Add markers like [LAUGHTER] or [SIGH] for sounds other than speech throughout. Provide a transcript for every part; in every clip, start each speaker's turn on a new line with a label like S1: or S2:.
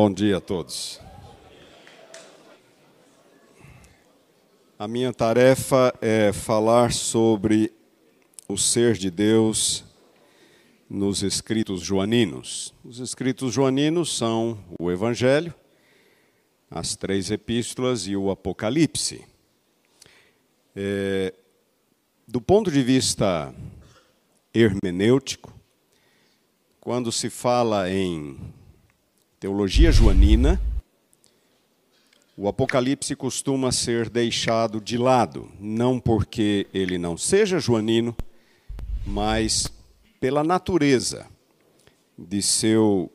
S1: Bom dia a todos. A minha tarefa é falar sobre o ser de Deus nos escritos joaninos. Os escritos joaninos são o Evangelho, as três epístolas e o Apocalipse. É, do ponto de vista hermenêutico, quando se fala em teologia joanina, o Apocalipse costuma ser deixado de lado, não porque ele não seja joanino, mas pela natureza de seu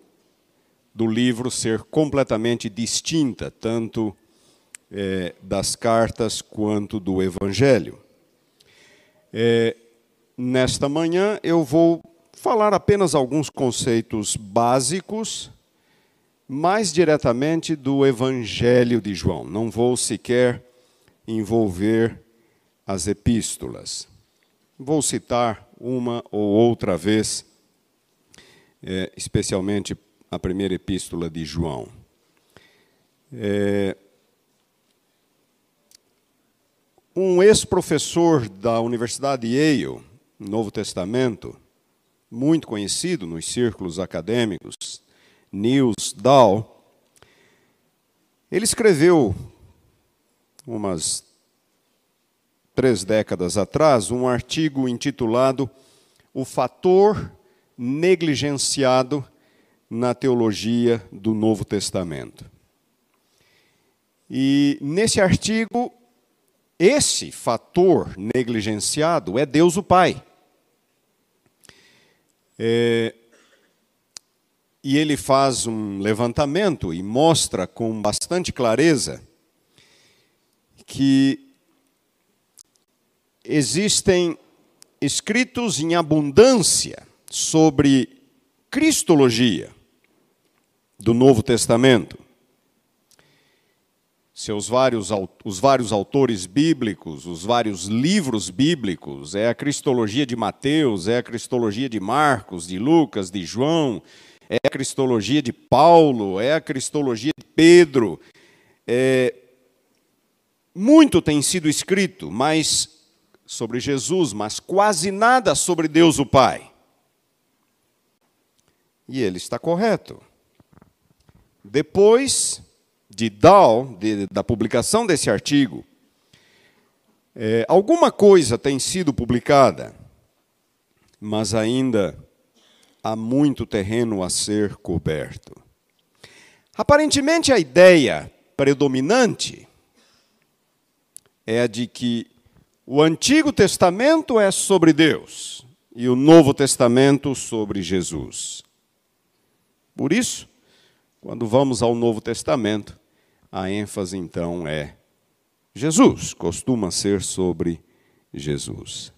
S1: do livro ser completamente distinta, tanto é, das cartas quanto do Evangelho. É, nesta manhã eu vou falar apenas alguns conceitos básicos, mais diretamente do Evangelho de João. Não vou sequer envolver as epístolas. Vou citar uma ou outra vez, é, especialmente a primeira epístola de João. É, um ex-professor da Universidade de Yale, Novo Testamento, muito conhecido nos círculos acadêmicos, Niels Dahl, ele escreveu umas três décadas atrás, um artigo intitulado O Fator Negligenciado na Teologia do Novo Testamento. E nesse artigo, esse fator negligenciado é Deus o Pai. É, e ele faz um levantamento e mostra com bastante clareza que existem escritos em abundância sobre cristologia do Novo Testamento. Seus vários, os vários autores bíblicos, os vários livros bíblicos, é a cristologia de Mateus, é a cristologia de Marcos, de Lucas, de João, é a cristologia de Paulo, é a cristologia de Pedro. É, muito tem sido escrito, mas sobre Jesus, mas quase nada sobre Deus o Pai. E ele está correto. Depois de Dow, de, da publicação desse artigo, é, alguma coisa tem sido publicada, mas ainda há muito terreno a ser coberto. Aparentemente, a ideia predominante é a de que o Antigo Testamento é sobre Deus e o Novo Testamento sobre Jesus. Por isso, quando vamos ao Novo Testamento, a ênfase então é Jesus, costuma ser sobre Jesus.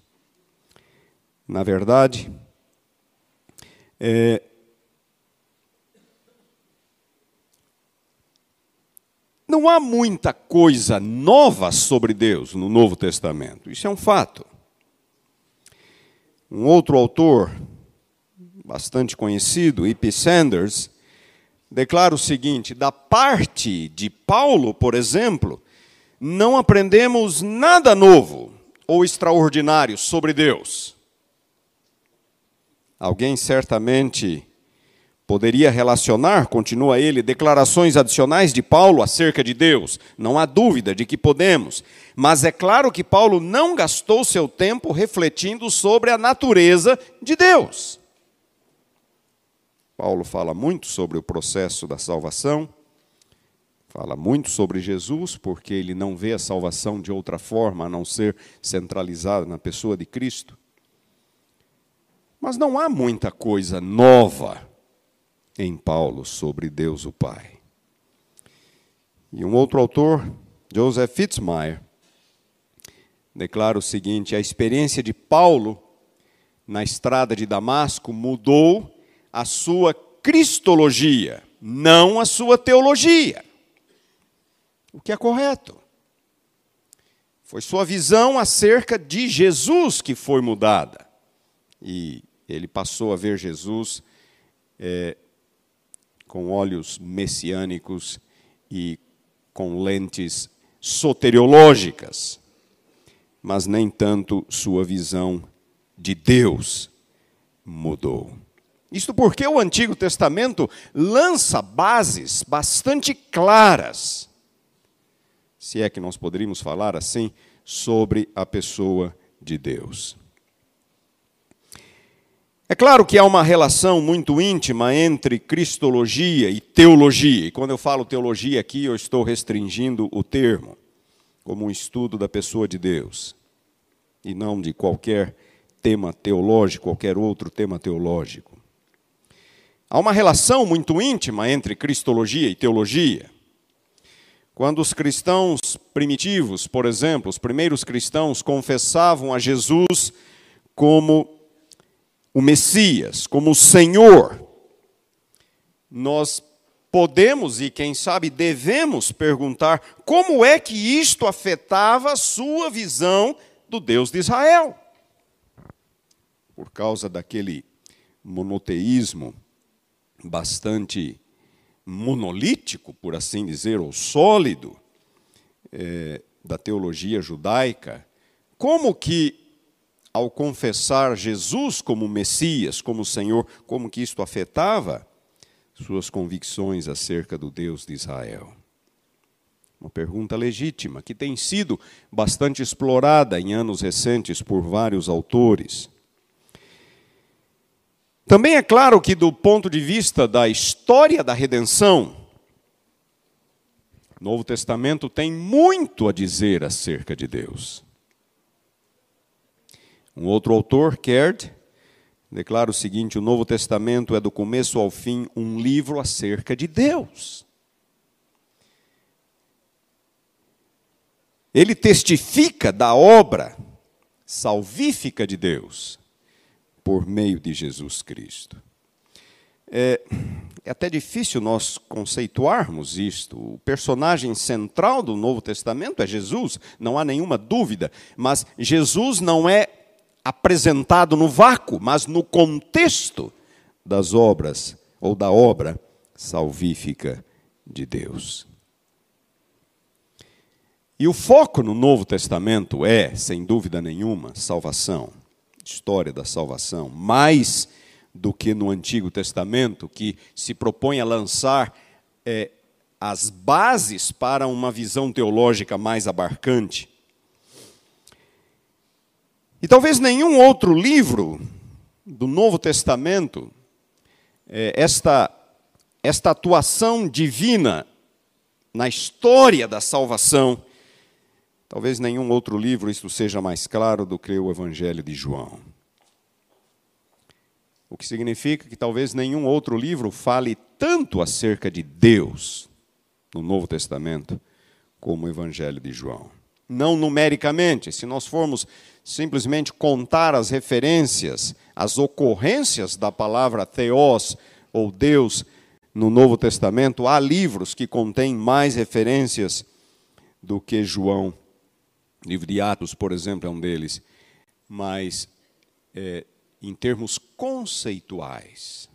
S1: Na verdade, é, Não há muita coisa nova sobre Deus no Novo Testamento, isso é um fato. Um outro autor, bastante conhecido, E.P. Sanders, declara o seguinte: da parte de Paulo, por exemplo, não aprendemos nada novo ou extraordinário sobre Deus. Alguém certamente Poderia relacionar, continua ele, declarações adicionais de Paulo acerca de Deus. Não há dúvida de que podemos. Mas é claro que Paulo não gastou seu tempo refletindo sobre a natureza de Deus. Paulo fala muito sobre o processo da salvação, fala muito sobre Jesus, porque ele não vê a salvação de outra forma a não ser centralizada na pessoa de Cristo. Mas não há muita coisa nova em Paulo sobre Deus o Pai. E um outro autor, Joseph Fitzmyer, declara o seguinte: a experiência de Paulo na estrada de Damasco mudou a sua cristologia, não a sua teologia. O que é correto. Foi sua visão acerca de Jesus que foi mudada. E ele passou a ver Jesus é, com olhos messiânicos e com lentes soteriológicas, mas nem tanto sua visão de Deus mudou. Isto porque o Antigo Testamento lança bases bastante claras, se é que nós poderíamos falar assim, sobre a pessoa de Deus. É claro que há uma relação muito íntima entre cristologia e teologia. E quando eu falo teologia aqui, eu estou restringindo o termo como um estudo da pessoa de Deus e não de qualquer tema teológico, qualquer outro tema teológico. Há uma relação muito íntima entre cristologia e teologia. Quando os cristãos primitivos, por exemplo, os primeiros cristãos confessavam a Jesus como o Messias, como o Senhor, nós podemos e, quem sabe, devemos perguntar como é que isto afetava a sua visão do Deus de Israel. Por causa daquele monoteísmo bastante monolítico, por assim dizer, ou sólido, é, da teologia judaica, como que ao confessar Jesus como Messias, como Senhor, como que isto afetava suas convicções acerca do Deus de Israel? Uma pergunta legítima que tem sido bastante explorada em anos recentes por vários autores. Também é claro que, do ponto de vista da história da redenção, o Novo Testamento tem muito a dizer acerca de Deus. Um outro autor, Kerd, declara o seguinte: o Novo Testamento é do começo ao fim um livro acerca de Deus. Ele testifica da obra salvífica de Deus por meio de Jesus Cristo. É, é, até difícil nós conceituarmos isto. O personagem central do Novo Testamento é Jesus, não há nenhuma dúvida, mas Jesus não é apresentado no vácuo, mas no contexto das obras ou da obra salvífica de Deus. E o foco no Novo Testamento é, sem dúvida nenhuma, salvação, história da salvação, mais do que no Antigo Testamento, que se propõe a lançar é, as bases para uma visão teológica mais abarcante. E talvez nenhum outro livro do Novo Testamento, é, esta, esta atuação divina na história da salvação, talvez nenhum outro livro isso seja mais claro do que o Evangelho de João. O que significa que talvez nenhum outro livro fale tanto acerca de Deus no Novo Testamento como o Evangelho de João. Não numericamente, se nós formos simplesmente contar as referências, as ocorrências da palavra Theos ou Deus no Novo Testamento, há livros que contêm mais referências do que João. O livro de Atos, por exemplo, é um deles. Mas, é, em termos conceituais,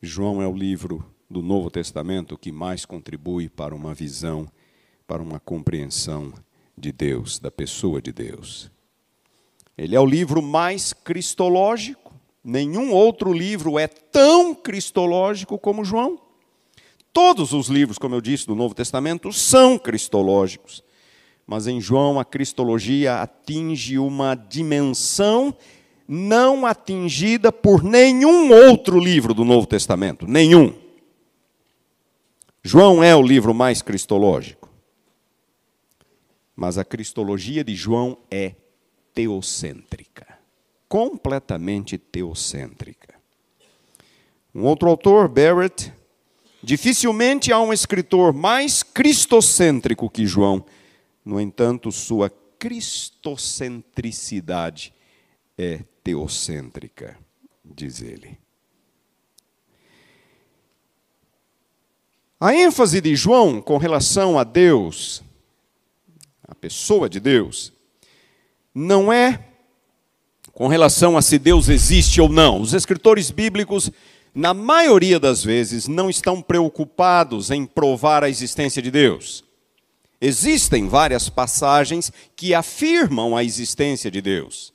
S1: João é o livro do Novo Testamento que mais contribui para uma visão, para uma compreensão de Deus, da pessoa de Deus. Ele é o livro mais cristológico. Nenhum outro livro é tão cristológico como João. Todos os livros, como eu disse, do Novo Testamento são cristológicos. Mas em João a cristologia atinge uma dimensão não atingida por nenhum outro livro do Novo Testamento, nenhum. João é o livro mais cristológico. Mas a cristologia de João é teocêntrica. Completamente teocêntrica. Um outro autor, Barrett, dificilmente há um escritor mais cristocêntrico que João. No entanto, sua cristocentricidade é teocêntrica, diz ele. A ênfase de João com relação a Deus, a pessoa de Deus, não é com relação a se Deus existe ou não. Os escritores bíblicos na maioria das vezes, não estão preocupados em provar a existência de Deus. Existem várias passagens que afirmam a existência de Deus,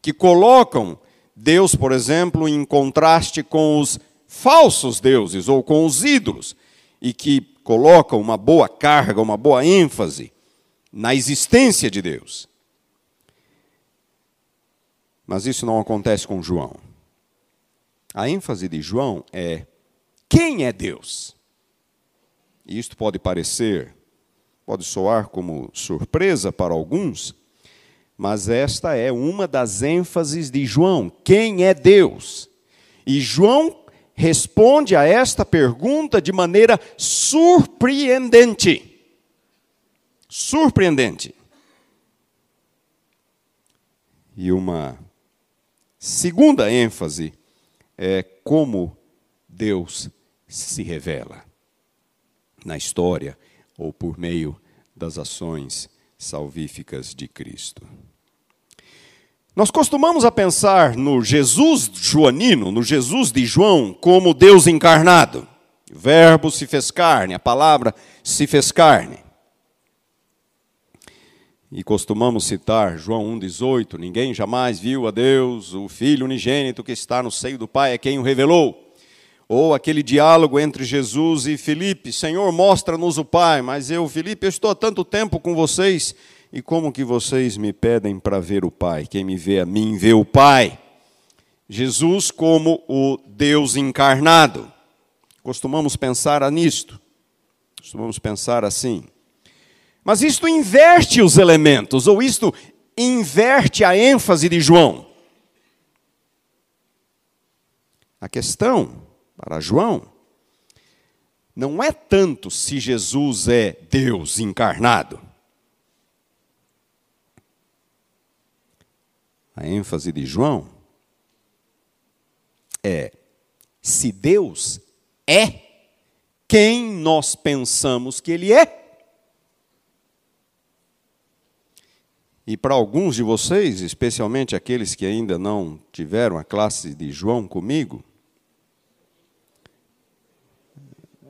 S1: que colocam Deus, por exemplo, em contraste com os falsos deuses ou com os ídolos, e que colocam uma boa carga, uma boa ênfase na existência de Deus. Mas isso não acontece com João. A ênfase de João é quem é Deus? E isto pode parecer, pode soar como surpresa para alguns, mas esta é uma das ênfases de João: quem é Deus? E João responde a esta pergunta de maneira surpreendente. Surpreendente. E uma segunda ênfase é como Deus se revela na história ou por meio das ações salvíficas de Cristo. Nós costumamos a pensar no Jesus joanino, no Jesus de João, como Deus encarnado. O verbo se fez carne, a palavra se fez carne. E costumamos citar João 1,18: Ninguém jamais viu a Deus, o Filho unigênito que está no seio do Pai é quem o revelou. Ou aquele diálogo entre Jesus e Filipe: Senhor, mostra-nos o Pai. Mas eu, Filipe, eu estou há tanto tempo com vocês, e como que vocês me pedem para ver o Pai? Quem me vê a mim, vê o Pai. Jesus como o Deus encarnado. Costumamos pensar nisto. Costumamos pensar assim. Mas isto inverte os elementos, ou isto inverte a ênfase de João. A questão para João não é tanto se Jesus é Deus encarnado. A ênfase de João é se Deus é quem nós pensamos que Ele é. E para alguns de vocês, especialmente aqueles que ainda não tiveram a classe de João comigo,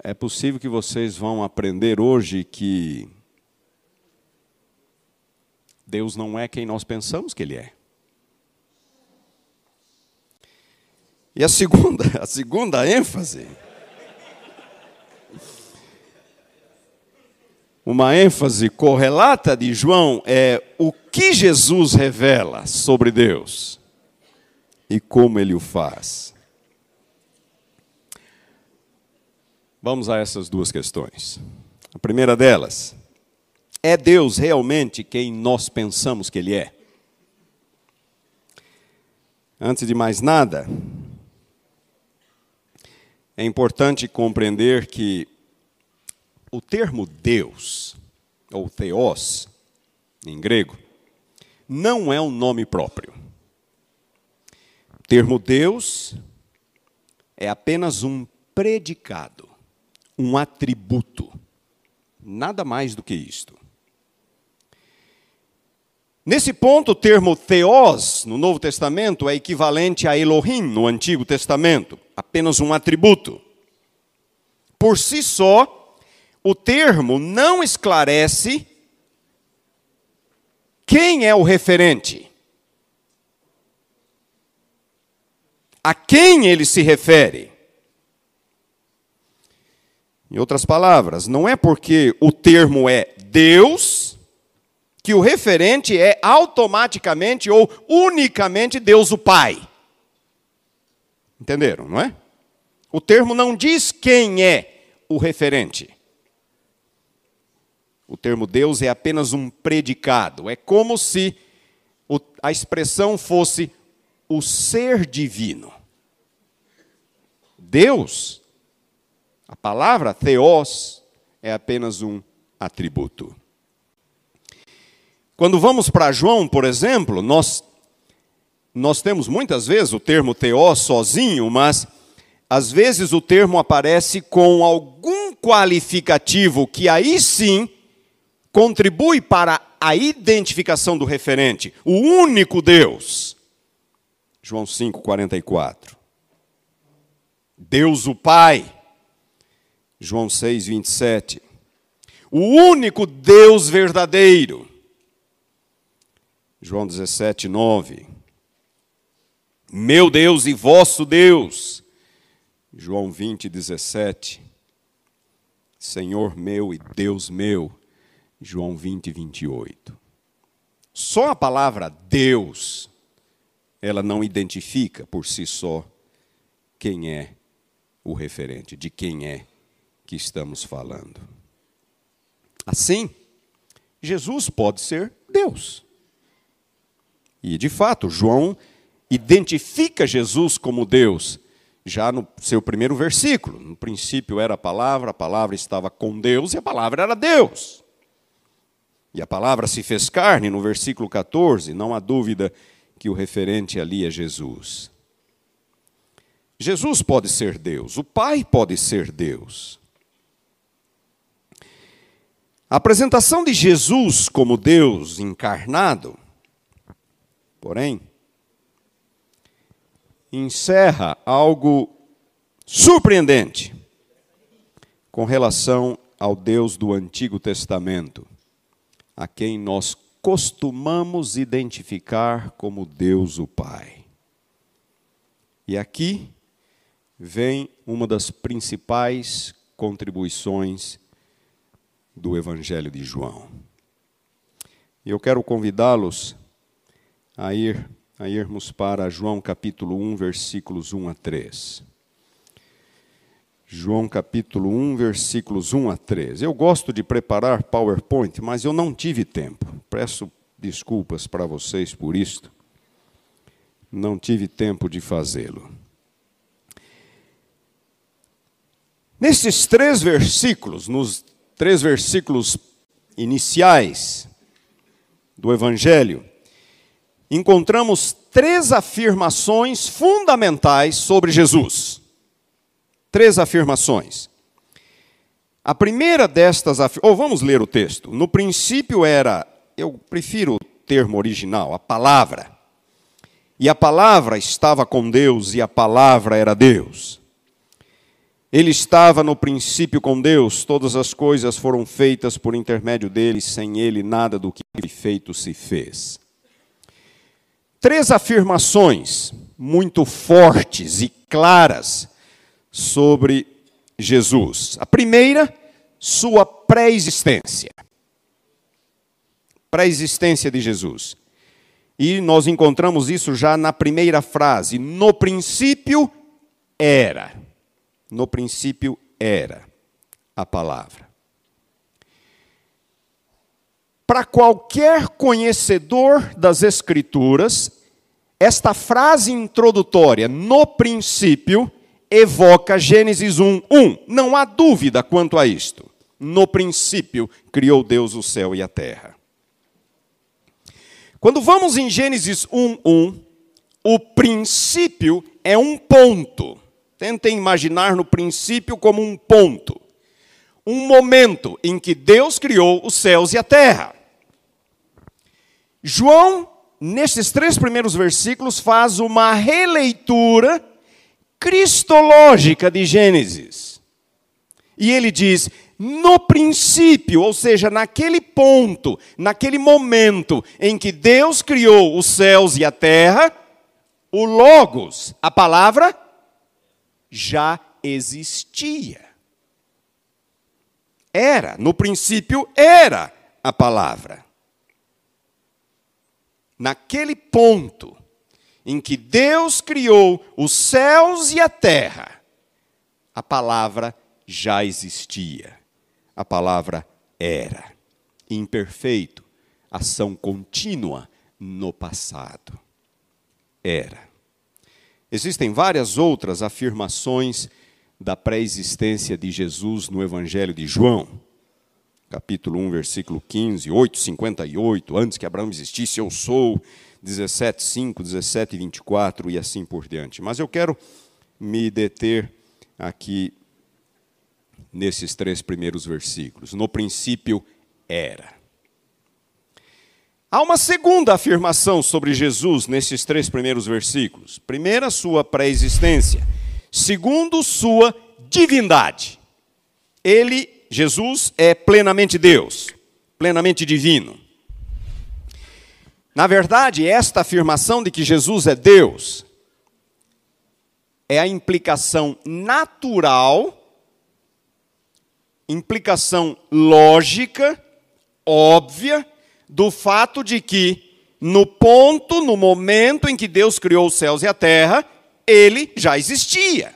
S1: é possível que vocês vão aprender hoje que Deus não é quem nós pensamos que Ele é. E a segunda, [LAUGHS] a segunda ênfase uma ênfase correlata de João é o que Jesus revela sobre Deus e como ele o faz. Vamos a essas duas questões. A primeira delas, é Deus realmente quem nós pensamos que Ele é? Antes de mais nada, é importante compreender que o termo Deus, ou Theos, em grego, não é um nome próprio. O termo Deus é apenas um predicado, um atributo, nada mais do que isto. Nesse ponto, o termo Theos no Novo Testamento é equivalente a Elohim no Antigo Testamento, apenas um atributo. Por si só, o termo não esclarece quem é o referente. A quem ele se refere. Em outras palavras, não é porque o termo é Deus que o referente é automaticamente ou unicamente Deus o Pai. Entenderam, não é? O termo não diz quem é o referente. O termo Deus é apenas um predicado. É como se a expressão fosse o ser divino. Deus, a palavra theos, é apenas um atributo. Quando vamos para João, por exemplo, nós, nós temos muitas vezes o termo theos sozinho, mas às vezes o termo aparece com algum qualificativo que aí sim contribui para a identificação do referente, o único Deus. João 5, 44. Deus o Pai. João 6, 27. O único Deus verdadeiro. João 17, 9. Meu Deus e vosso Deus. João 20, 17. Senhor meu e Deus meu. João 20, 28. Só a palavra Deus, ela não identifica por si só quem é o referente, de quem é que estamos falando. Assim, Jesus pode ser Deus. E, de fato, João identifica Jesus como Deus, já no seu primeiro versículo. No princípio era a palavra, a palavra estava com Deus e a palavra era Deus. E a palavra se fez carne, no versículo 14, não há dúvida que o referente ali é Jesus. Jesus pode ser Deus, o Pai pode ser Deus. A apresentação de Jesus como Deus encarnado, porém, encerra algo surpreendente com relação ao Deus do Antigo Testamento, a quem nós costumamos identificar como Deus o Pai. E aqui vem uma das principais contribuições do Evangelho de João. Eu quero convidá-los a ir a irmos para João capítulo 1, versículos 1 a 3. João capítulo 1, versículos 1 a 3. Eu gosto de preparar PowerPoint, mas eu não tive tempo. Peço desculpas para vocês por isto. Não tive tempo de fazê-lo. Nesses três versículos, nos três versículos iniciais do Evangelho, encontramos três afirmações fundamentais sobre Jesus. Três afirmações. A primeira destas, ou vamos ler o texto. No princípio era, eu prefiro o termo original, a palavra. E a palavra estava com Deus e a palavra era Deus. Ele estava no princípio com Deus, todas as coisas foram feitas por intermédio dele, sem ele nada do que foi feito se fez. Três afirmações muito fortes e claras sobre Jesus. A primeira, sua pré-existência. Pré-existência de Jesus. E nós encontramos isso já na primeira frase: no princípio era. No princípio era a palavra. Para qualquer conhecedor das Escrituras, esta frase introdutória, no princípio, evoca Gênesis 1, 1. Não há dúvida quanto a isto. No princípio, criou Deus o céu e a terra. Quando vamos em Gênesis 1, 1, o princípio é um ponto. Tentem imaginar no princípio como um ponto, um momento em que Deus criou os céus e a terra. João, nesses três primeiros versículos, faz uma releitura cristológica de Gênesis. E ele diz: no princípio, ou seja, naquele ponto, naquele momento em que Deus criou os céus e a terra, o Logos, a palavra, já existia. Era, no princípio era a palavra. Naquele ponto em que Deus criou os céus e a terra, a palavra já existia. A palavra era. Imperfeito, ação contínua no passado. Era. Existem várias outras afirmações da pré-existência de Jesus no Evangelho de João. Capítulo 1, versículo 15, 8, 58, antes que Abraão existisse, eu sou, 17, 5, 17, 24 e assim por diante. Mas eu quero me deter aqui nesses três primeiros versículos. No princípio era. Há uma segunda afirmação sobre Jesus nesses três primeiros versículos. Primeira, sua pré-existência. segundo sua divindade. Ele, Jesus, é plenamente Deus, plenamente divino. Na verdade, esta afirmação de que Jesus é Deus é a implicação natural, implicação lógica, óbvia, do fato de que, no ponto, no momento em que Deus criou os céus e a terra, ele já existia.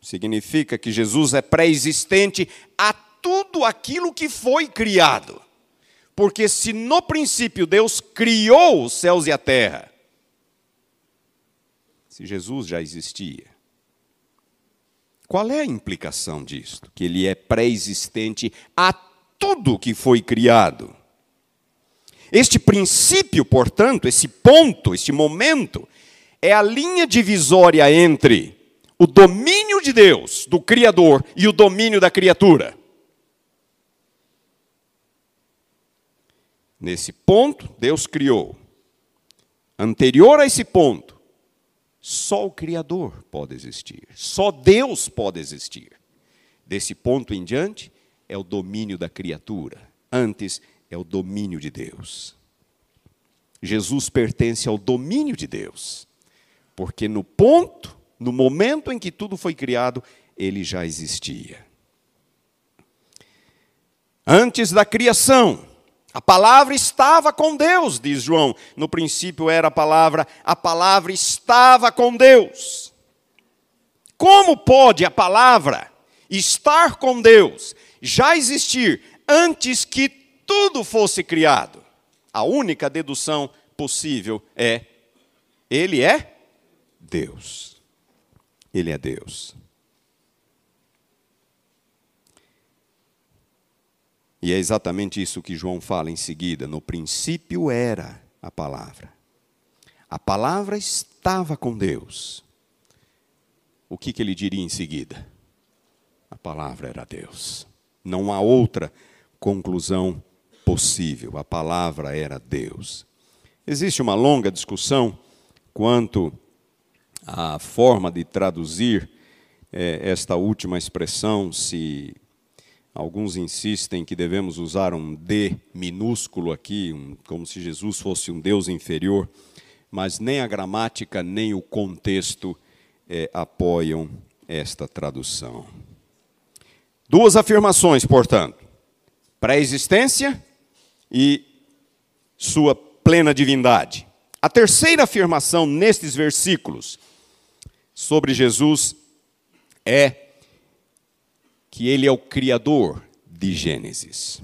S1: Significa que Jesus é pré-existente a tudo aquilo que foi criado. Porque se no princípio Deus criou os céus e a terra, se Jesus já existia, qual é a implicação disto? Que ele é pré-existente a tudo que foi criado. Este princípio, portanto, esse ponto, este momento, é a linha divisória entre o domínio de Deus, do Criador, e o domínio da criatura. Nesse ponto, Deus criou. Anterior a esse ponto, só o Criador pode existir, só Deus pode existir. Desse ponto em diante, é o domínio da criatura, antes é o domínio de Deus. Jesus pertence ao domínio de Deus, porque no ponto, no momento em que tudo foi criado, ele já existia. Antes da criação, a palavra estava com Deus, diz João. No princípio era a palavra, a palavra estava com Deus. Como pode a palavra estar com Deus, já existir antes que tudo fosse criado? A única dedução possível é: Ele é Deus. Ele é Deus. E é exatamente isso que João fala em seguida. No princípio era a palavra. A palavra estava com Deus. O que, que ele diria em seguida? A palavra era Deus. Não há outra conclusão possível. A palavra era Deus. Existe uma longa discussão quanto à forma de traduzir eh, esta última expressão, se Alguns insistem que devemos usar um D minúsculo aqui, um, como se Jesus fosse um Deus inferior, mas nem a gramática nem o contexto é, apoiam esta tradução. Duas afirmações, portanto: pré-existência e sua plena divindade. A terceira afirmação nestes versículos sobre Jesus é que ele é o criador de Gênesis.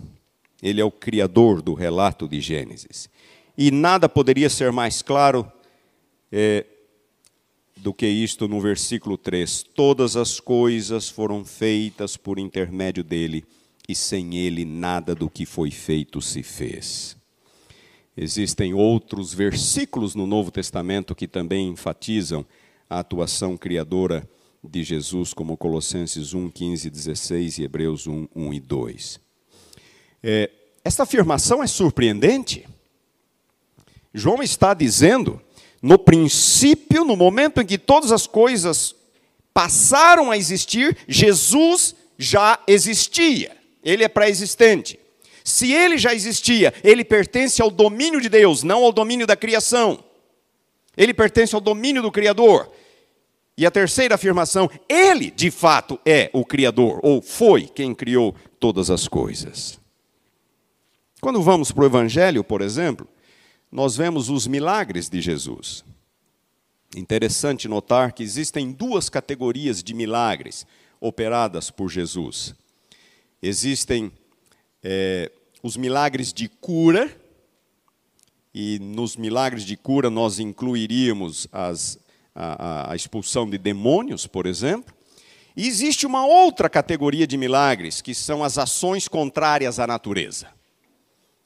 S1: Ele é o criador do relato de Gênesis. E nada poderia ser mais claro é, do que isto no versículo 3: Todas as coisas foram feitas por intermédio dele, e sem ele nada do que foi feito se fez. Existem outros versículos no Novo Testamento que também enfatizam a atuação criadora de Jesus, como Colossenses 1, 15, 16 e Hebreus 1, 1 e 2. É, esta afirmação é surpreendente. João está dizendo, no princípio, no momento em que todas as coisas passaram a existir, Jesus já existia. Ele é pré-existente. Se ele já existia, ele pertence ao domínio de Deus, não ao domínio da criação. Ele pertence ao domínio do Criador. E a terceira afirmação, ele de fato é o Criador, ou foi quem criou todas as coisas. Quando vamos para o Evangelho, por exemplo, nós vemos os milagres de Jesus. Interessante notar que existem duas categorias de milagres operadas por Jesus. Existem é, os milagres de cura, e nos milagres de cura nós incluiríamos as a, a expulsão de demônios, por exemplo. E existe uma outra categoria de milagres, que são as ações contrárias à natureza,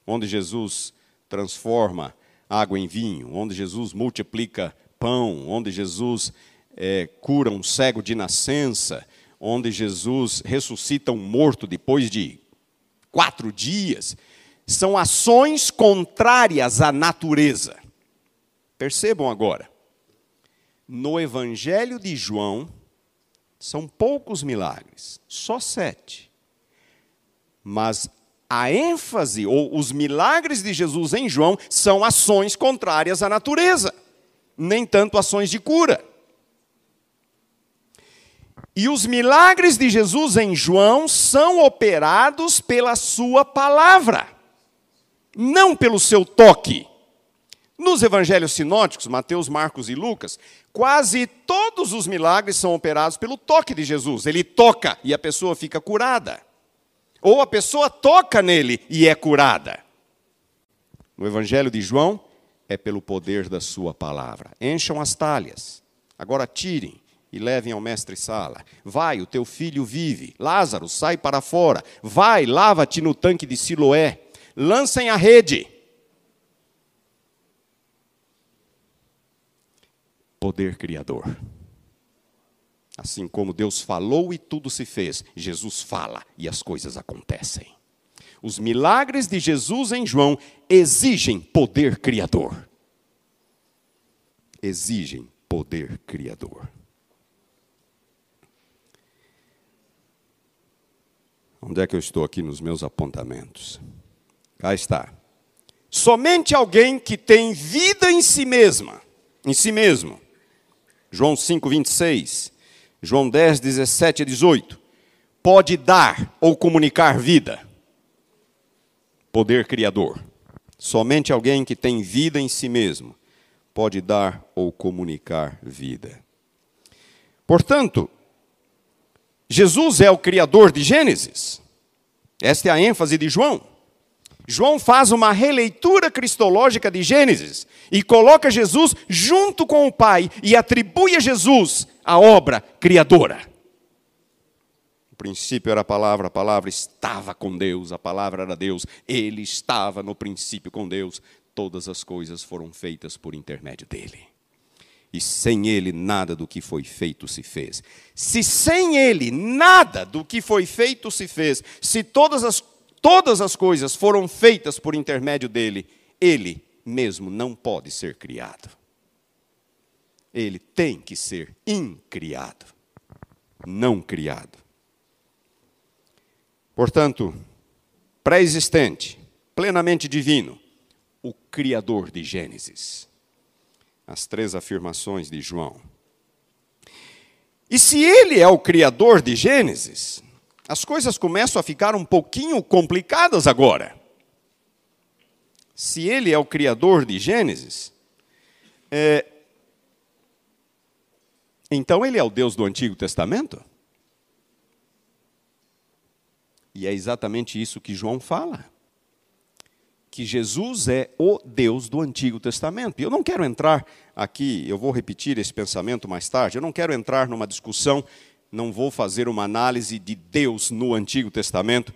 S1: onde Jesus transforma água em vinho, onde Jesus multiplica pão, onde Jesus é, cura um cego de nascença, onde Jesus ressuscita um morto depois de quatro dias. São ações contrárias à natureza. Percebam agora No Evangelho de João, são poucos milagres, só sete. Mas a ênfase ou os milagres de Jesus em João são ações contrárias à natureza, nem tanto ações de cura. E os milagres de Jesus em João são operados pela sua palavra, não pelo seu toque. Nos evangelhos sinóticos, Mateus, Marcos e Lucas, quase todos os milagres são operados pelo toque de Jesus. Ele toca e a pessoa fica curada. Ou a pessoa toca nele e é curada. No evangelho de João, é pelo poder da sua palavra. Encham as talhas, agora tirem e levem ao mestre sala. Vai, o teu filho vive. Lázaro, sai para fora. Vai, lava-te no tanque de Siloé. Lancem a rede. Poder criador. Assim como Deus falou e tudo se fez, Jesus fala e as coisas acontecem. Os milagres de Jesus em João exigem poder criador. Exigem poder criador. Onde é que eu estou aqui nos meus apontamentos? Cá está. Somente alguém que tem vida em si mesma, em si mesmo. João 5, 26. João 10, 17 e 18. Pode dar ou comunicar vida. Poder criador. Somente alguém que tem vida em si mesmo pode dar ou comunicar vida. Portanto, Jesus é o criador de Gênesis. Esta é a ênfase de João. João faz uma releitura cristológica de Gênesis e coloca Jesus junto com o Pai e atribui a Jesus a obra criadora. No princípio era a palavra, a palavra estava com Deus, a palavra era Deus, ele estava no princípio com Deus, todas as coisas foram feitas por intermédio dele e sem ele nada do que foi feito se fez. Se sem ele nada do que foi feito se fez, se todas as, todas as coisas foram feitas por intermédio dele, ele mesmo não pode ser criado. Ele tem que ser incriado, não criado. Portanto, pré-existente, plenamente divino, o Criador de Gênesis as três afirmações de João. E se ele é o criador de Gênesis, as coisas começam a ficar um pouquinho complicadas agora. Se ele é o criador de Gênesis, é, então ele é o Deus do Antigo Testamento? E é exatamente isso que João fala que Jesus é o Deus do Antigo Testamento. E eu não quero entrar aqui, eu vou repetir esse pensamento mais tarde, eu não quero entrar numa discussão, não vou fazer uma análise de Deus no Antigo Testamento,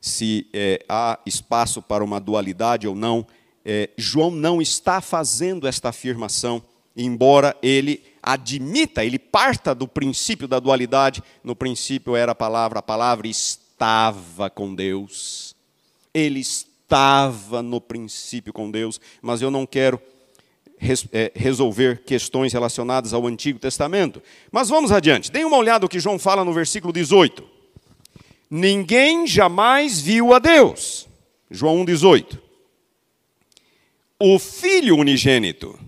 S1: se é, há espaço para uma dualidade ou não. É, João não está fazendo esta afirmação, embora ele admita, ele parta do princípio da dualidade. No princípio era a palavra, a palavra estava com Deus. Ele estava estava no princípio com Deus, mas eu não quero res, é, resolver questões relacionadas ao Antigo Testamento. Mas vamos adiante. Deem uma olhada no que João fala no versículo 18. Ninguém jamais viu a Deus. João 1,18. O Filho unigênito.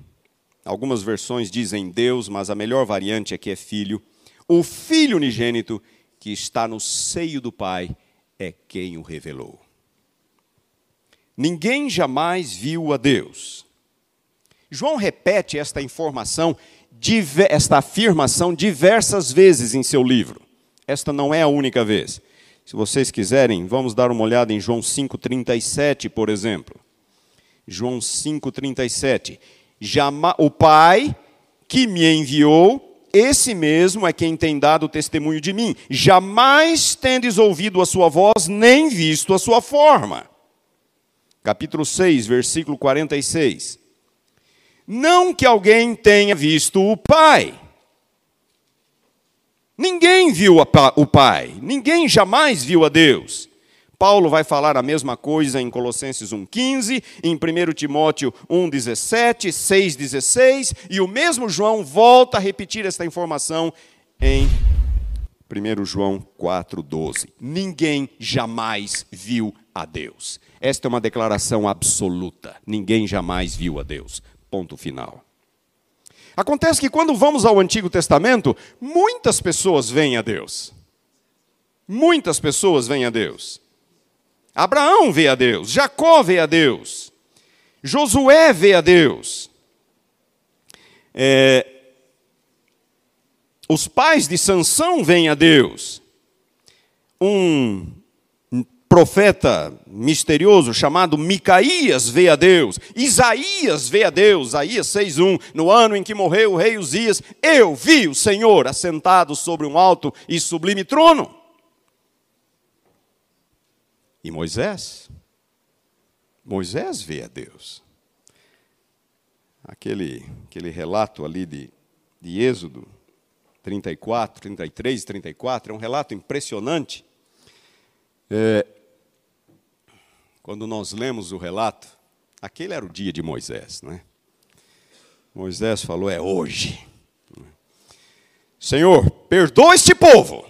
S1: Algumas versões dizem Deus, mas a melhor variante aqui é Filho. O Filho unigênito que está no seio do Pai é quem o revelou. Ninguém jamais viu a Deus. João repete esta informação, esta afirmação diversas vezes em seu livro. Esta não é a única vez. Se vocês quiserem, vamos dar uma olhada em João 5:37, por exemplo. João 5:37. O Pai que me enviou, esse mesmo é quem tem dado testemunho de mim. Jamais tendes ouvido a sua voz, nem visto a sua forma capítulo 6, versículo 46. Não que alguém tenha visto o Pai. Ninguém viu o Pai, ninguém jamais viu a Deus. Paulo vai falar a mesma coisa em Colossenses 1,15, em 1 Timóteo 1,17, 6,16, e o mesmo João volta a repetir esta informação em 1 João 4,12. Ninguém jamais viu a Deus. Esta é uma declaração absoluta. Ninguém jamais viu a Deus. Ponto final. Acontece que quando vamos ao Antigo Testamento, muitas pessoas veem a Deus. Muitas pessoas veem a Deus. Abraão vê a Deus, Jacó vê a Deus, Josué vê a Deus. É, os pais de Sansão veem a Deus. Um profeta misterioso chamado Micaías vê a Deus. Isaías vê a Deus. Isaías 6:1. No ano em que morreu o rei Uzias, eu vi o Senhor assentado sobre um alto e sublime trono. E Moisés? Moisés vê a Deus. Aquele, aquele relato ali de, de Êxodo, 34, 33 e 34, é um relato impressionante. É, quando nós lemos o relato, aquele era o dia de Moisés, né? Moisés falou: é hoje. Senhor, perdoa este povo,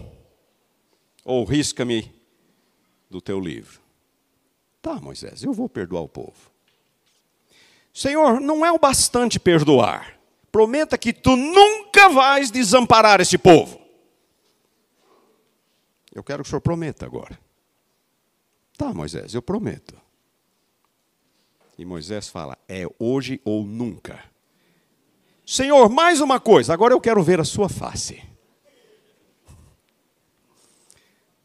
S1: ou risca-me do teu livro. Tá, Moisés, eu vou perdoar o povo. Senhor, não é o bastante perdoar prometa que tu nunca vais desamparar esse povo. Eu quero que o senhor prometa agora. Tá, Moisés, eu prometo. E Moisés fala: é hoje ou nunca. Senhor, mais uma coisa, agora eu quero ver a sua face.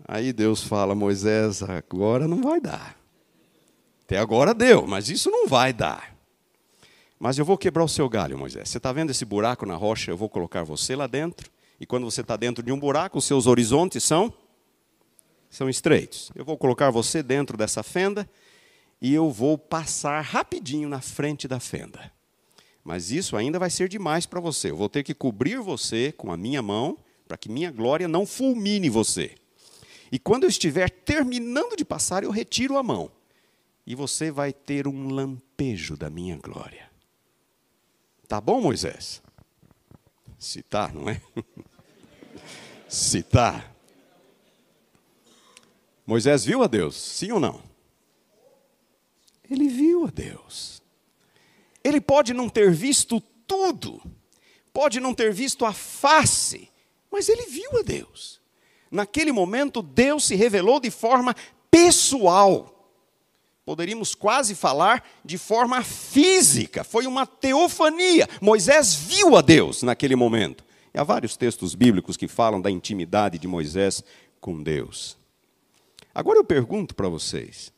S1: Aí Deus fala: Moisés, agora não vai dar. Até agora deu, mas isso não vai dar. Mas eu vou quebrar o seu galho, Moisés. Você está vendo esse buraco na rocha? Eu vou colocar você lá dentro. E quando você está dentro de um buraco, os seus horizontes são são estreitos. Eu vou colocar você dentro dessa fenda e eu vou passar rapidinho na frente da fenda. Mas isso ainda vai ser demais para você. Eu vou ter que cobrir você com a minha mão para que minha glória não fulmine você. E quando eu estiver terminando de passar, eu retiro a mão. E você vai ter um lampejo da minha glória. Tá bom, Moisés? Se tá, não é? [LAUGHS] Se tá. Moisés viu a Deus, sim ou não? Ele viu a Deus. Ele pode não ter visto tudo, pode não ter visto a face, mas ele viu a Deus. Naquele momento, Deus se revelou de forma pessoal poderíamos quase falar de forma física, foi uma teofania. Moisés viu a Deus naquele momento. E há vários textos bíblicos que falam da intimidade de Moisés com Deus. Agora eu pergunto para vocês: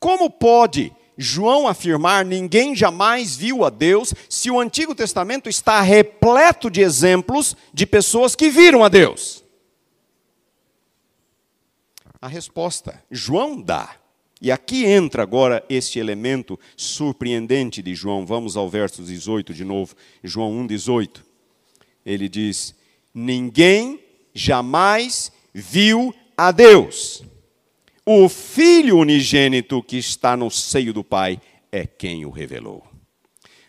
S1: como pode João afirmar ninguém jamais viu a Deus se o Antigo Testamento está repleto de exemplos de pessoas que viram a Deus? A resposta, João dá. E aqui entra agora este elemento surpreendente de João. Vamos ao verso 18 de novo, João 1, 18. Ele diz: Ninguém jamais viu a Deus. O Filho unigênito que está no seio do Pai é quem o revelou.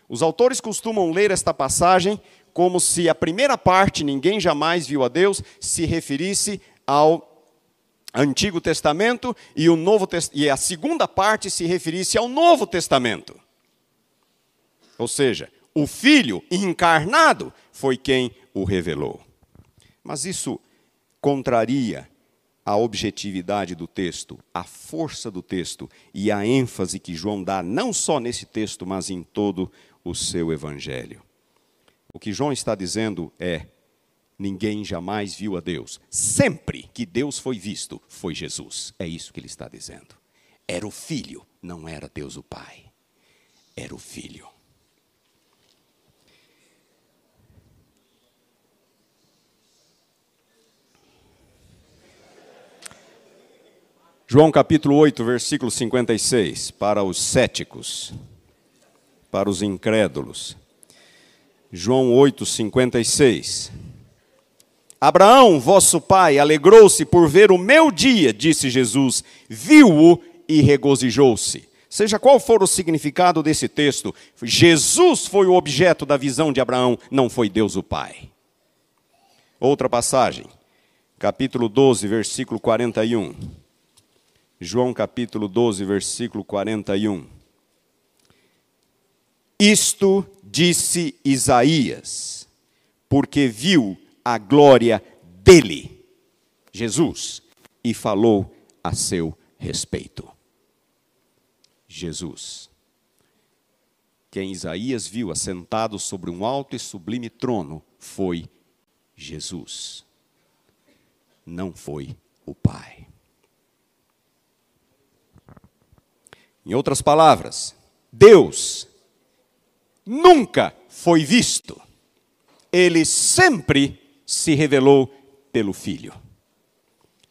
S1: Os autores costumam ler esta passagem como se a primeira parte, ninguém jamais viu a Deus, se referisse ao Antigo Testamento e, o Novo e a segunda parte se referisse ao Novo Testamento. Ou seja, o Filho encarnado foi quem o revelou. Mas isso contraria a objetividade do texto, a força do texto e a ênfase que João dá não só nesse texto, mas em todo o seu evangelho. O que João está dizendo é: Ninguém jamais viu a Deus. Sempre que Deus foi visto, foi Jesus. É isso que ele está dizendo. Era o Filho, não era Deus o Pai. Era o Filho. João capítulo 8, versículo 56, para os céticos, para os incrédulos. João 8, 56. Abraão, vosso pai, alegrou-se por ver o meu dia, disse Jesus, viu-o e regozijou-se. Seja qual for o significado desse texto, Jesus foi o objeto da visão de Abraão, não foi Deus o Pai. Outra passagem, capítulo 12, versículo 41. João capítulo 12, versículo 41. Isto disse Isaías, porque viu a glória dele, Jesus, e falou a seu respeito. Jesus. Quem Isaías viu assentado sobre um alto e sublime trono foi Jesus. Não foi o Pai. Em outras palavras, Deus nunca foi visto. Ele sempre se revelou pelo Filho.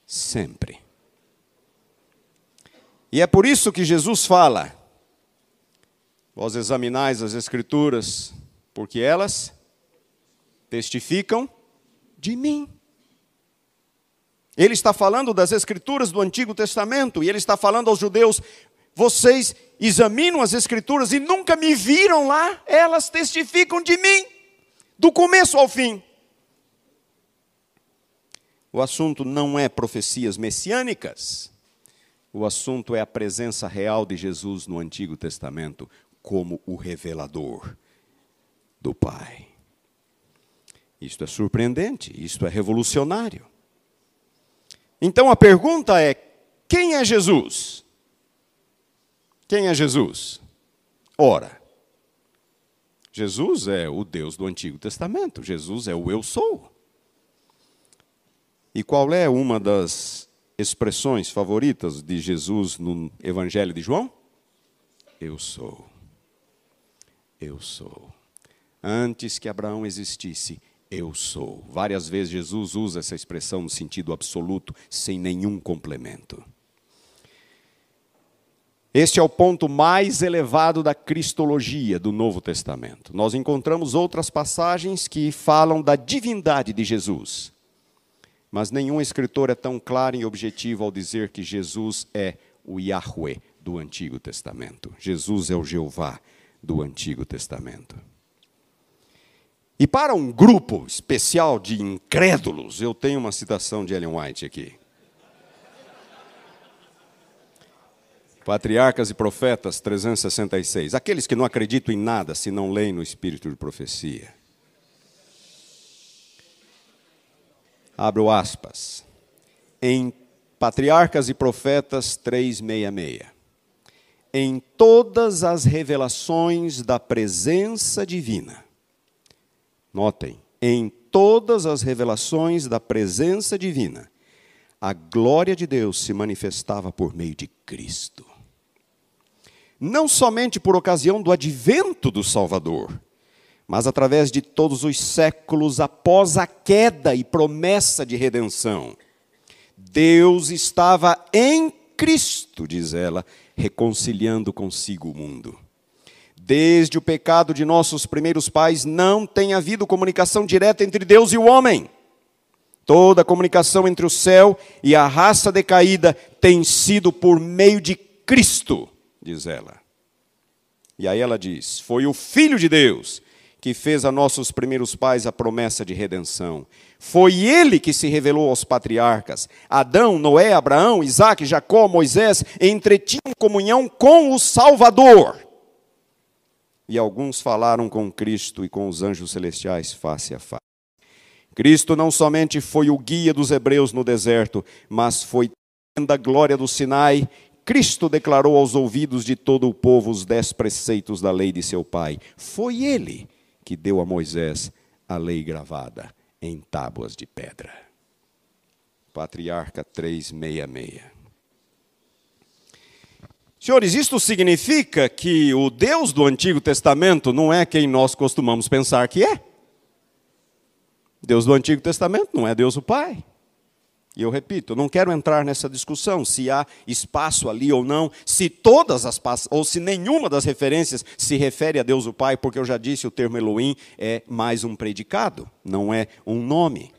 S1: Sempre. E é por isso que Jesus fala: Vós examinais as Escrituras, porque elas testificam de mim. Ele está falando das Escrituras do Antigo Testamento e ele está falando aos judeus: vocês examinam as Escrituras e nunca me viram lá, elas testificam de mim, do começo ao fim. O assunto não é profecias messiânicas, o assunto é a presença real de Jesus no Antigo Testamento como o revelador do Pai. Isto é surpreendente, isto é revolucionário. Então a pergunta é: quem é Jesus? Quem é Jesus? Ora, Jesus é o Deus do Antigo Testamento, Jesus é o Eu Sou. E qual é uma das expressões favoritas de Jesus no Evangelho de João? Eu sou. Eu sou. Antes que Abraão existisse, eu sou. Várias vezes Jesus usa essa expressão no sentido absoluto, sem nenhum complemento. Este é o ponto mais elevado da cristologia do Novo Testamento. Nós encontramos outras passagens que falam da divindade de Jesus. Mas nenhum escritor é tão claro e objetivo ao dizer que Jesus é o Yahweh do Antigo Testamento. Jesus é o Jeová do Antigo Testamento. E para um grupo especial de incrédulos, eu tenho uma citação de Ellen White aqui. Patriarcas e Profetas 366. Aqueles que não acreditam em nada se não leem no espírito de profecia. Abro aspas. Em Patriarcas e Profetas 366. Em todas as revelações da presença divina. Notem, em todas as revelações da presença divina, a glória de Deus se manifestava por meio de Cristo. Não somente por ocasião do advento do Salvador, mas através de todos os séculos após a queda e promessa de redenção. Deus estava em Cristo, diz ela, reconciliando consigo o mundo. Desde o pecado de nossos primeiros pais, não tem havido comunicação direta entre Deus e o homem. Toda a comunicação entre o céu e a raça decaída tem sido por meio de Cristo, diz ela. E aí ela diz: Foi o Filho de Deus que fez a nossos primeiros pais a promessa de redenção. Foi ele que se revelou aos patriarcas. Adão, Noé, Abraão, Isaac, Jacó, Moisés entretinham comunhão com o Salvador. E alguns falaram com Cristo e com os anjos celestiais face a face. Cristo não somente foi o guia dos hebreus no deserto, mas foi da glória do Sinai Cristo declarou aos ouvidos de todo o povo os dez preceitos da lei de seu pai. Foi ele que deu a Moisés a lei gravada em tábuas de pedra. Patriarca 366. Senhores, isto significa que o Deus do Antigo Testamento não é quem nós costumamos pensar que é. Deus do Antigo Testamento não é Deus o Pai. E eu repito, eu não quero entrar nessa discussão se há espaço ali ou não, se todas as ou se nenhuma das referências se refere a Deus o Pai, porque eu já disse o termo Elohim é mais um predicado, não é um nome.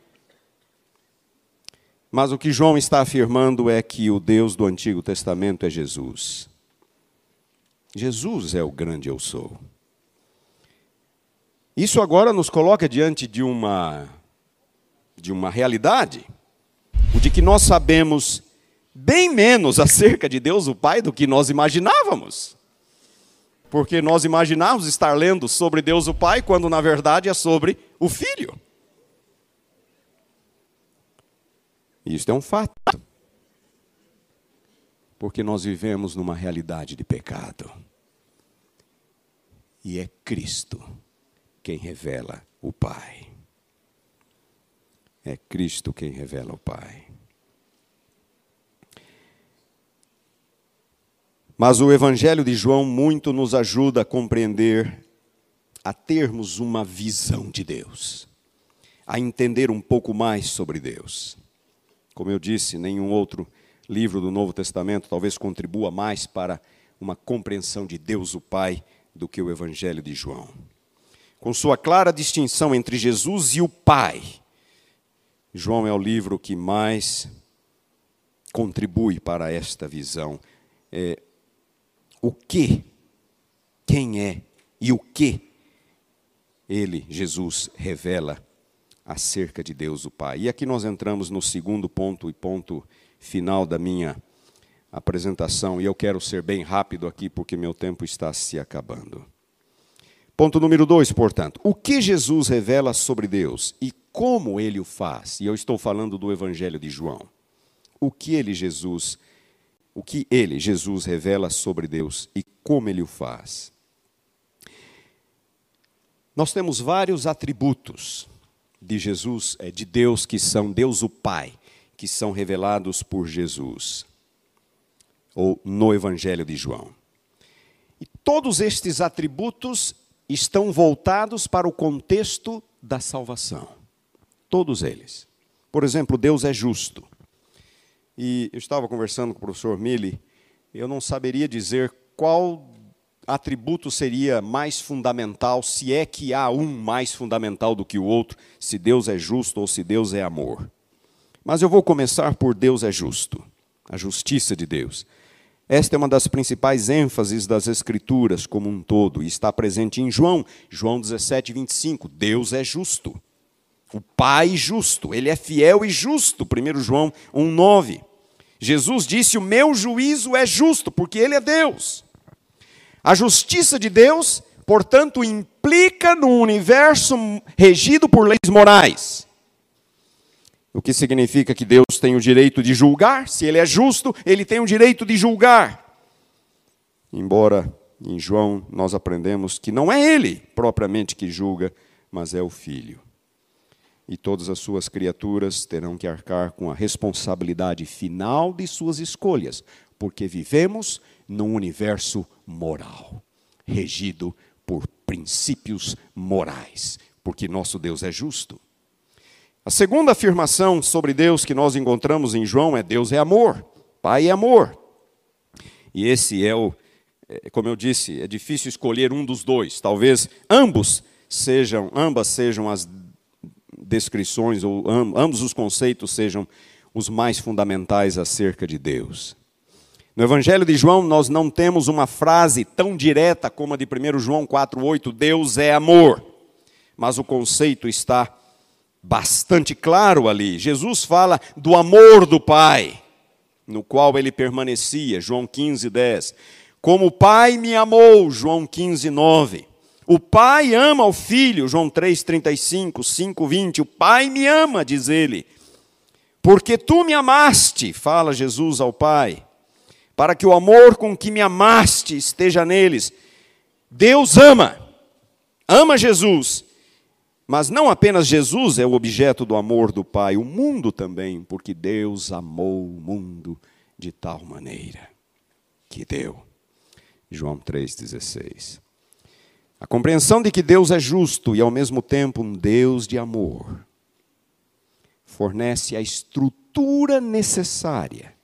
S1: Mas o que João está afirmando é que o Deus do Antigo Testamento é Jesus. Jesus é o grande eu sou. Isso agora nos coloca diante de uma de uma realidade, o de que nós sabemos bem menos [LAUGHS] acerca de Deus o Pai do que nós imaginávamos. Porque nós imaginávamos estar lendo sobre Deus o Pai, quando na verdade é sobre o Filho. Isso é um fato. Porque nós vivemos numa realidade de pecado. E é Cristo quem revela o Pai. É Cristo quem revela o Pai. Mas o Evangelho de João muito nos ajuda a compreender, a termos uma visão de Deus, a entender um pouco mais sobre Deus. Como eu disse, nenhum outro livro do Novo Testamento talvez contribua mais para uma compreensão de Deus o Pai do que o Evangelho de João. Com sua clara distinção entre Jesus e o Pai, João é o livro que mais contribui para esta visão. É, o que, quem é e o que ele, Jesus, revela acerca de Deus o Pai. E aqui nós entramos no segundo ponto e ponto final da minha apresentação, e eu quero ser bem rápido aqui porque meu tempo está se acabando. Ponto número dois, portanto, o que Jesus revela sobre Deus e como ele o faz? E eu estou falando do Evangelho de João. O que ele, Jesus, o que ele, Jesus, revela sobre Deus e como ele o faz. Nós temos vários atributos de Jesus, é, de Deus, que são Deus o Pai, que são revelados por Jesus, ou no Evangelho de João. E todos estes atributos estão voltados para o contexto da salvação. Todos eles. Por exemplo, Deus é justo. E eu estava conversando com o professor Mille, eu não saberia dizer qual atributo seria mais fundamental, se é que há um mais fundamental do que o outro, se Deus é justo ou se Deus é amor. Mas eu vou começar por Deus é justo, a justiça de Deus. Esta é uma das principais ênfases das Escrituras como um todo, e está presente em João, João 17, 25. Deus é justo. O Pai justo, Ele é fiel e justo. 1 João 1, 9. Jesus disse: O meu juízo é justo, porque Ele é Deus. A justiça de Deus, portanto, implica num universo regido por leis morais. O que significa que Deus tem o direito de julgar, se Ele é justo, Ele tem o direito de julgar. Embora em João nós aprendemos que não é Ele propriamente que julga, mas é o Filho e todas as suas criaturas terão que arcar com a responsabilidade final de suas escolhas, porque vivemos num universo moral, regido por princípios morais, porque nosso Deus é justo. A segunda afirmação sobre Deus que nós encontramos em João é: Deus é amor, Pai é amor. E esse é o, é, como eu disse, é difícil escolher um dos dois. Talvez ambos sejam, ambas sejam as descrições, ou ambos os conceitos sejam os mais fundamentais acerca de Deus. No Evangelho de João, nós não temos uma frase tão direta como a de 1 João 4,8, Deus é amor. Mas o conceito está bastante claro ali. Jesus fala do amor do Pai, no qual ele permanecia, João 15, 10. Como o Pai me amou, João 15, 9. O pai ama o filho, João 3,35, 5,20. O pai me ama, diz ele. Porque tu me amaste, fala Jesus ao pai, para que o amor com que me amaste esteja neles. Deus ama, ama Jesus, mas não apenas Jesus é o objeto do amor do Pai, o mundo também, porque Deus amou o mundo de tal maneira que deu. João 3,16. A compreensão de que Deus é justo e ao mesmo tempo um Deus de amor fornece a estrutura necessária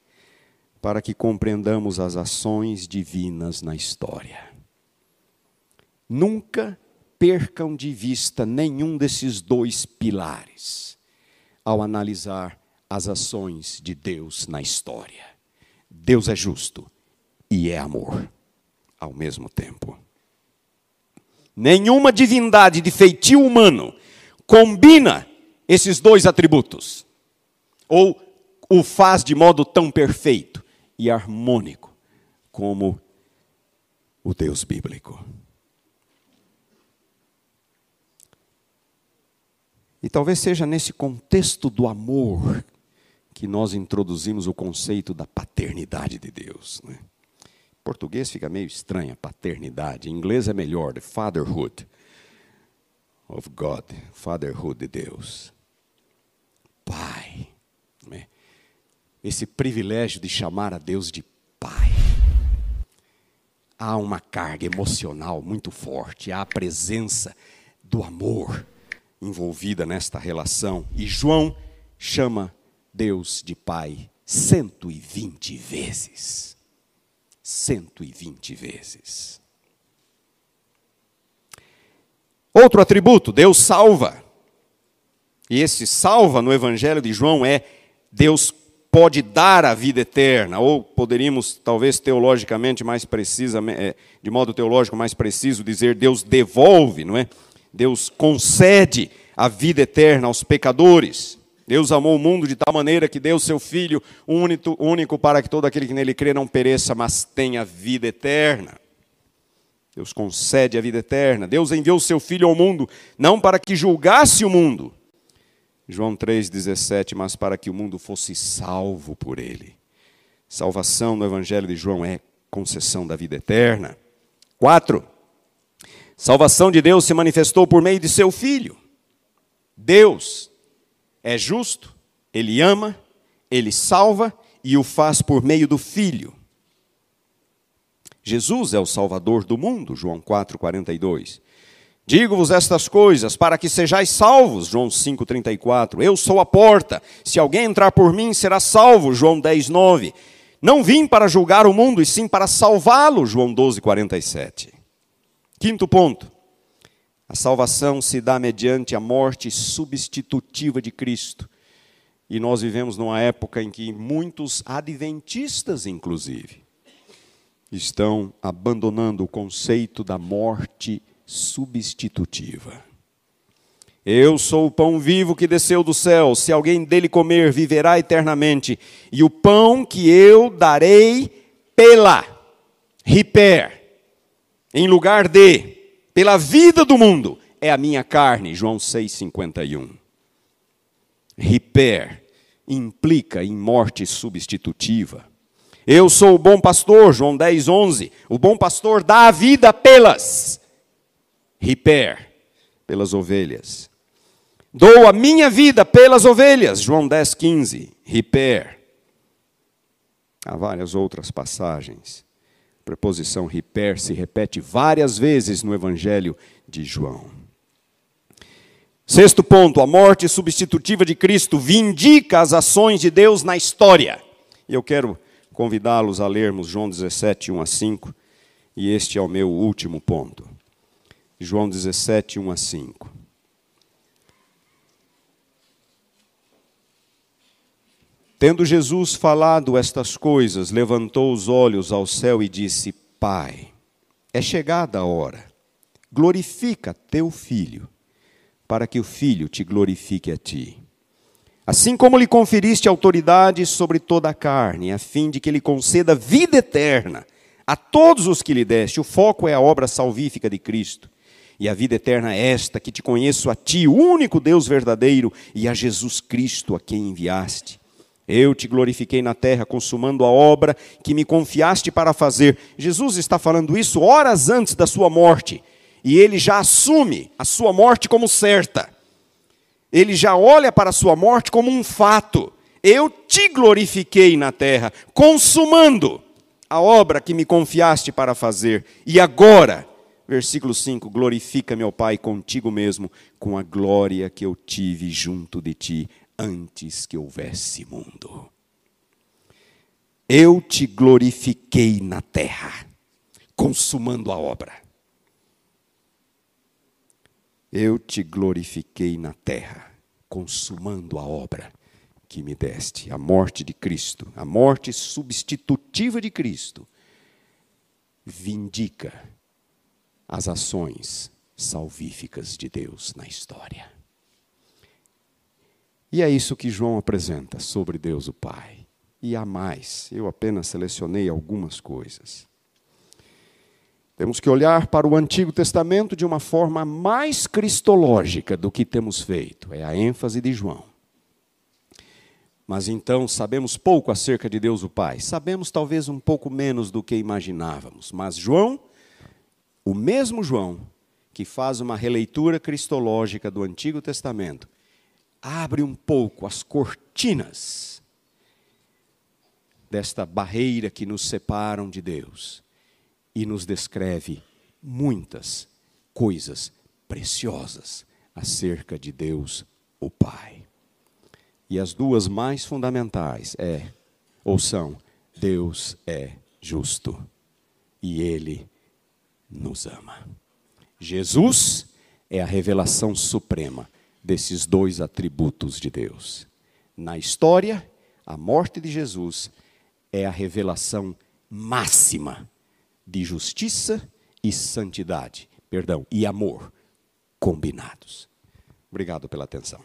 S1: para que compreendamos as ações divinas na história. Nunca percam de vista nenhum desses dois pilares ao analisar as ações de Deus na história. Deus é justo e é amor ao mesmo tempo. Nenhuma divindade de feitio humano combina esses dois atributos, ou o faz de modo tão perfeito e harmônico como o Deus bíblico. E talvez seja nesse contexto do amor que nós introduzimos o conceito da paternidade de Deus. Né? Em português fica meio estranha, paternidade. Em inglês é melhor, the fatherhood of God, fatherhood de Deus. Pai. Né? Esse privilégio de chamar a Deus de Pai. Há uma carga emocional muito forte, há a presença do amor envolvida nesta relação. E João chama Deus de Pai 120 vezes. 120 vezes. Outro atributo, Deus salva. E esse salva no Evangelho de João é Deus pode dar a vida eterna, ou poderíamos, talvez teologicamente mais precisa, é, de modo teológico mais preciso, dizer Deus devolve, não é? Deus concede a vida eterna aos pecadores. Deus amou o mundo de tal maneira que deu seu Filho único, único para que todo aquele que nele crê não pereça, mas tenha vida eterna. Deus concede a vida eterna. Deus enviou seu Filho ao mundo, não para que julgasse o mundo. João 3,17, mas para que o mundo fosse salvo por ele. Salvação no Evangelho de João é concessão da vida eterna. 4. Salvação de Deus se manifestou por meio de seu Filho. Deus é justo, ele ama, ele salva e o faz por meio do Filho. Jesus é o Salvador do mundo, João 4,42. Digo-vos estas coisas para que sejais salvos, João 5,34. Eu sou a porta, se alguém entrar por mim será salvo, João 10,9. Não vim para julgar o mundo, e sim para salvá-lo, João 12,47. Quinto ponto. A salvação se dá mediante a morte substitutiva de Cristo. E nós vivemos numa época em que muitos adventistas, inclusive, estão abandonando o conceito da morte substitutiva. Eu sou o pão vivo que desceu do céu. Se alguém dele comer, viverá eternamente. E o pão que eu darei pela, riper, em lugar de, pela vida do mundo, é a minha carne, João 6,51. Riper implica em morte substitutiva. Eu sou o bom pastor, João 10, 11. O bom pastor dá a vida pelas. Riper, pelas ovelhas. Dou a minha vida pelas ovelhas, João 10, 15. Riper. Há várias outras passagens. A preposição riper se repete várias vezes no Evangelho de João. Sexto ponto, a morte substitutiva de Cristo vindica as ações de Deus na história. E eu quero convidá-los a lermos João 17, 1 a 5, e este é o meu último ponto. João 17, 1 a 5. Tendo Jesus falado estas coisas, levantou os olhos ao céu e disse: Pai, é chegada a hora, glorifica teu filho, para que o filho te glorifique a ti. Assim como lhe conferiste autoridade sobre toda a carne, a fim de que ele conceda vida eterna a todos os que lhe deste. O foco é a obra salvífica de Cristo. E a vida eterna é esta: que te conheço a ti, o único Deus verdadeiro, e a Jesus Cristo a quem enviaste. Eu te glorifiquei na terra, consumando a obra que me confiaste para fazer. Jesus está falando isso horas antes da sua morte. E ele já assume a sua morte como certa. Ele já olha para a sua morte como um fato. Eu te glorifiquei na terra, consumando a obra que me confiaste para fazer. E agora, versículo 5: glorifica meu Pai contigo mesmo, com a glória que eu tive junto de ti antes que houvesse mundo. Eu te glorifiquei na terra, consumando a obra. Eu te glorifiquei na terra, consumando a obra que me deste, a morte de Cristo, a morte substitutiva de Cristo, vindica as ações salvíficas de Deus na história. E é isso que João apresenta sobre Deus o Pai. E há mais, eu apenas selecionei algumas coisas. Temos que olhar para o Antigo Testamento de uma forma mais cristológica do que temos feito, é a ênfase de João. Mas então sabemos pouco acerca de Deus o Pai. Sabemos talvez um pouco menos do que imaginávamos. Mas João, o mesmo João, que faz uma releitura cristológica do Antigo Testamento, abre um pouco as cortinas desta barreira que nos separam de Deus e nos descreve muitas coisas preciosas acerca de Deus o Pai. E as duas mais fundamentais é ou são Deus é justo e ele nos ama. Jesus é a revelação suprema desses dois atributos de Deus. Na história, a morte de Jesus é a revelação máxima de justiça e santidade, perdão, e amor combinados. Obrigado pela atenção.